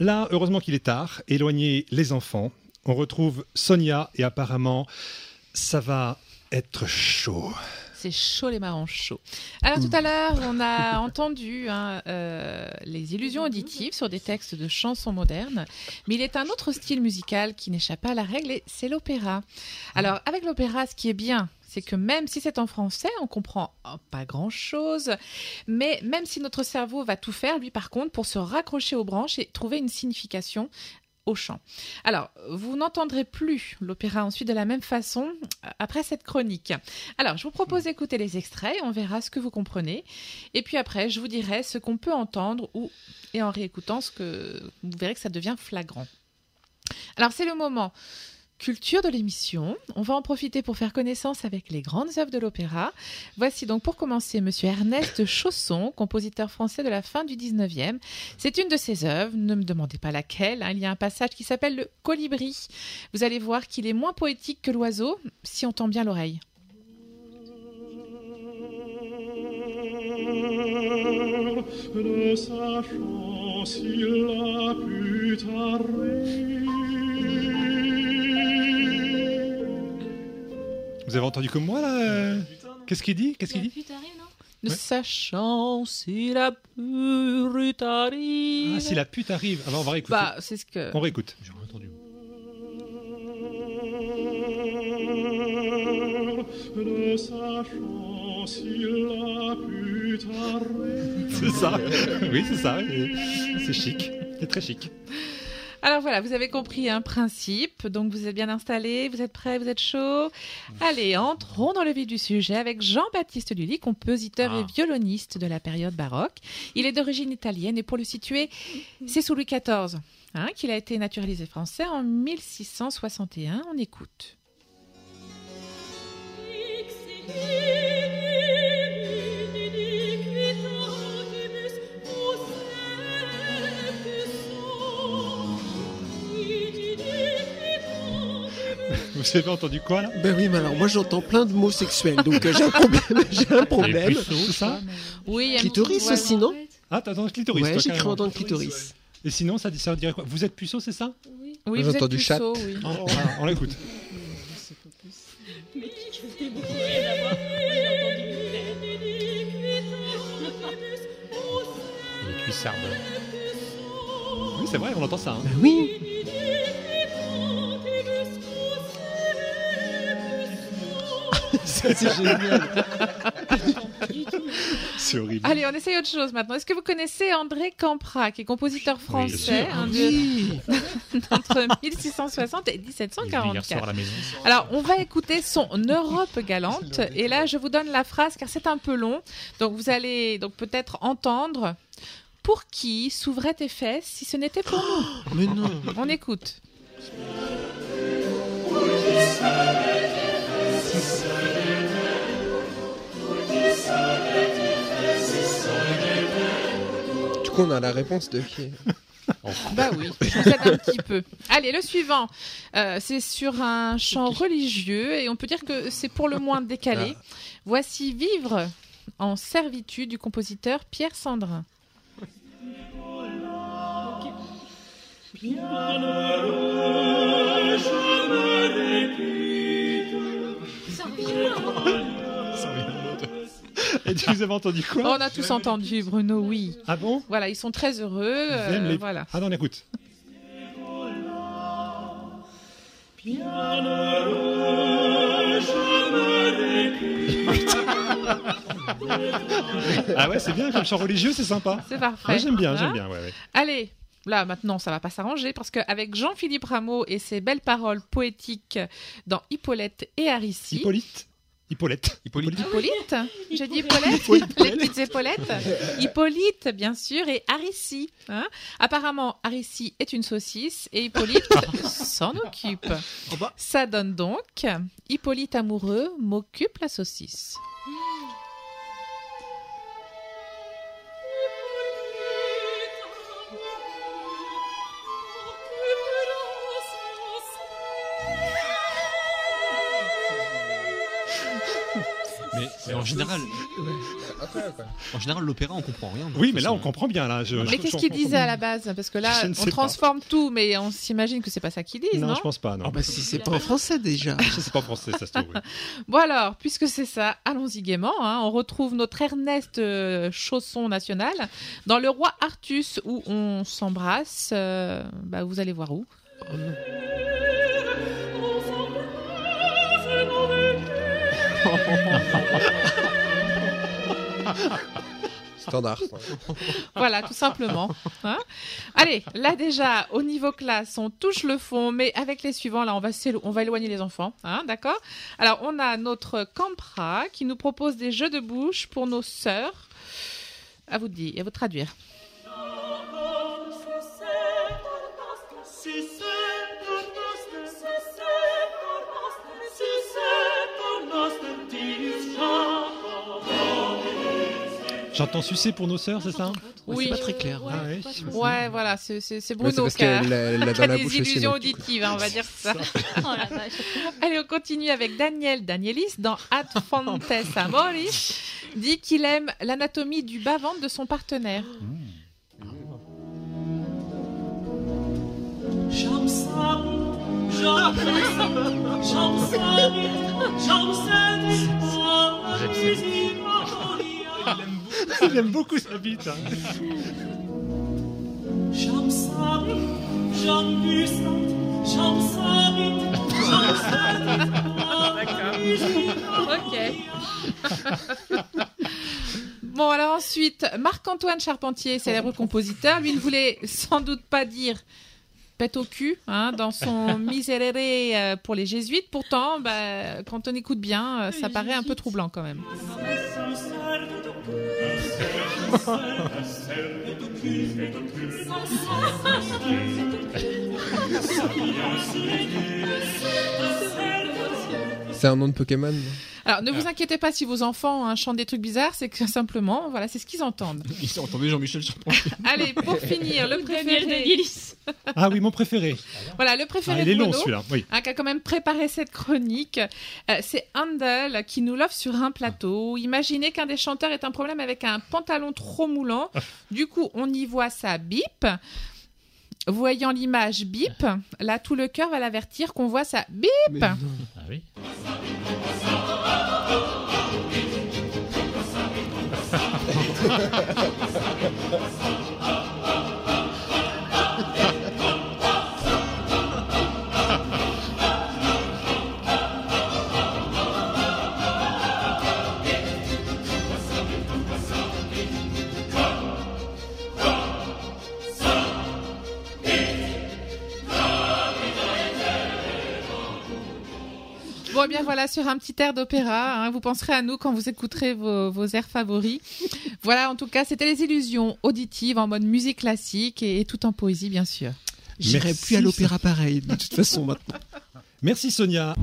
là, heureusement qu'il est tard. Éloignez les enfants. On retrouve Sonia et apparemment, ça va être chaud. C'est chaud les marrons chauds. Alors tout à l'heure, on a entendu hein, euh, les illusions auditives sur des textes de chansons modernes, mais il est un autre style musical qui n'échappe pas à la règle et c'est l'opéra. Alors avec l'opéra, ce qui est bien, c'est que même si c'est en français, on comprend oh, pas grand-chose, mais même si notre cerveau va tout faire, lui par contre, pour se raccrocher aux branches et trouver une signification au chant. Alors, vous n'entendrez plus l'opéra ensuite de la même façon euh, après cette chronique. Alors, je vous propose d'écouter les extraits, on verra ce que vous comprenez, et puis après, je vous dirai ce qu'on peut entendre ou et en réécoutant ce que vous verrez que ça devient flagrant. Alors, c'est le moment culture de l'émission. On va en profiter pour faire connaissance avec les grandes œuvres de l'opéra. Voici donc pour commencer Monsieur Ernest Chausson, compositeur français de la fin du 19e. C'est une de ses œuvres, ne me demandez pas laquelle. hein. Il y a un passage qui s'appelle le Colibri. Vous allez voir qu'il est moins poétique que l'oiseau, si on tend bien l'oreille. ne sachant s'il a pu avez entendu comme moi là euh Qu'est-ce qu'il dit Qu'est-ce qu'il dit? Ne Ouais. sachant si la pute arrive. Ah, si la pute arrive. Alors on va réécouter. Bah, c'est ce que. On réécoute. J'ai entendu. Ne sachant s'il a pu t'arrêter. C'est ça. oui, c'est ça. C'est chic. C'est très chic. Alors voilà, vous avez compris un principe. Donc vous êtes bien installés, vous êtes prêts, vous êtes chaud. Allez, entrons dans le vif du sujet avec Jean-Baptiste Lully, compositeur Ah. et violoniste de la période baroque. Il est d'origine italienne et pour le situer, c'est sous Louis XIV hein, qu'il a été naturalisé français en 1661. On écoute. Vous avez entendu quoi là? Ben oui, mais alors moi j'entends plein de mots sexuels, donc euh, j'ai un problème. J'ai un problème. C'est ça? Oui, Clitoris ouais. aussi, non? Ah, t'as entendu clitoris Ouais, toi, j'ai cru carrément. entendre clitoris. Et sinon, ça, dit- ça dirait quoi? Vous êtes puceau, c'est ça? Oui, J'ai vous êtes entendu chat? puceau, oui. Ah, On l'écoute. Oui, c'est vrai, on entend ça. hein. Ben oui. C'est génial. C'est horrible. Allez, on essaye autre chose maintenant. Est-ce que vous connaissez André Campra, qui est compositeur français hein, de- Oui. entre 1660 et Il est venu hier 1744 soir à la maison. Alors, on va écouter son Europe galante. Et là, je vous donne la phrase car c'est un peu long. Donc, vous allez donc peut-être entendre. Pour qui s'ouvraient tes fesses si ce n'était pour nous? Mais non. On écoute. Coup, on a la réponse de qui Bah oui, un petit peu. Allez, le suivant. Euh, c'est sur un chant religieux et on peut dire que c'est pour le moins décalé. Voici Vivre en servitude du compositeur Pierre Sandrin. Et vous avez entendu quoi On a tous entendu, Bruno, oui. Ah bon Voilà, ils sont très heureux. Ils euh, aiment les- Voilà. Ah non, on écoute. Ah ouais, c'est bien, comme chant religieux, c'est sympa. C'est parfait. Ouais, j'aime bien, j'aime bien, ouais, ouais. Allez, là maintenant ça va pas s'arranger parce qu'avec Jean-Philippe Rameau et ses belles paroles poétiques dans Hippolyte et Aricie. Hippolyte Hippolyte. Hippolyte. Hippolyte? J'ai dit Hippolyte Les petites épaulettes Hippolyte, bien sûr, et Aricie. hein. Apparemment, Aricie est une saucisse et Hippolyte s'en occupe. Oh bah. Ça donne donc Hippolyte amoureux m'occupe la saucisse. Mais, en général, en général, l'opéra, on comprend rien. Oui, mais là, on comprend bien. Là, je, Mais je- qu'est-ce qu'ils je- disaient à la base? Parce que là, on pas. transforme tout, mais on s'imagine que c'est pas ça qu'ils disent, non, Non, je pense pas. Non. Oh, bah, si c'est pas en français déjà. Sais pas français, ça se trouve. oui. Bon alors, puisque c'est ça, allons-y gaiement. hein. On retrouve notre Ernest euh, Chausson national dans Le Roi Artus, où on s'embrasse. euh, bah, vous allez voir où? Standard. Voilà, tout simplement. hein. Allez, là déjà, au niveau classe, on touche le fond, mais avec les suivants, là, on va, éloigner les enfants. hein, D'accord? Alors, on a notre Campra qui nous propose des jeux de bouche pour nos sœurs. À vous de dire, à vous traduire. J'entends sucer pour nos sœurs, c'est ça Oui. C'est pas très clair. Ah oui. Ouais, voilà, c'est Bruno parce qui a, des illusions auditives, hein, on va dire ça. Oh. Allez, on continue avec Daniel Danielis dans Ad Fontes Amori. Dit qu'il aime l'anatomie du bas-ventre de son partenaire. aime beaucoup sa bite. hein. Ok. bon, alors ensuite, Marc-Antoine Charpentier, célèbre compositeur, lui ne voulait sans doute pas dire pète au cul hein, dans son Miserere euh, pour les jésuites. Pourtant, bah, quand on écoute bien, euh, ça paraît un peu troublant quand même. C'est un nom de Pokémon. Alors, ne vous inquiétez pas si vos enfants hein, chantent des trucs bizarres, c'est que simplement, voilà, c'est ce qu'ils entendent. Ils ont entendu Jean-Michel Charpentier. Allez, pour finir, le Daniel préféré. Ah oui, mon préféré. Voilà, le Ah, préféré il de est long Bruno. celui-là. Oui. hein, qui a quand même préparé cette chronique. Euh, c'est Handel qui nous l'offre sur un plateau. Imaginez qu'un des chanteurs ait un problème avec un pantalon trop moulant. Du coup, on y voit sa bip. Voyant l'image bip, là, tout le cœur va l'avertir qu'on voit sa bip. Ah oui. ハハハハ! Bon, eh bien voilà, sur un petit air d'opéra, hein, vous penserez à nous quand vous écouterez vos, vos airs favoris. Voilà, en tout cas, c'était les illusions auditives en mode musique classique et, et tout en poésie, bien sûr. J'irai plus à l'opéra pareil, de toute façon, maintenant. Merci Sonia.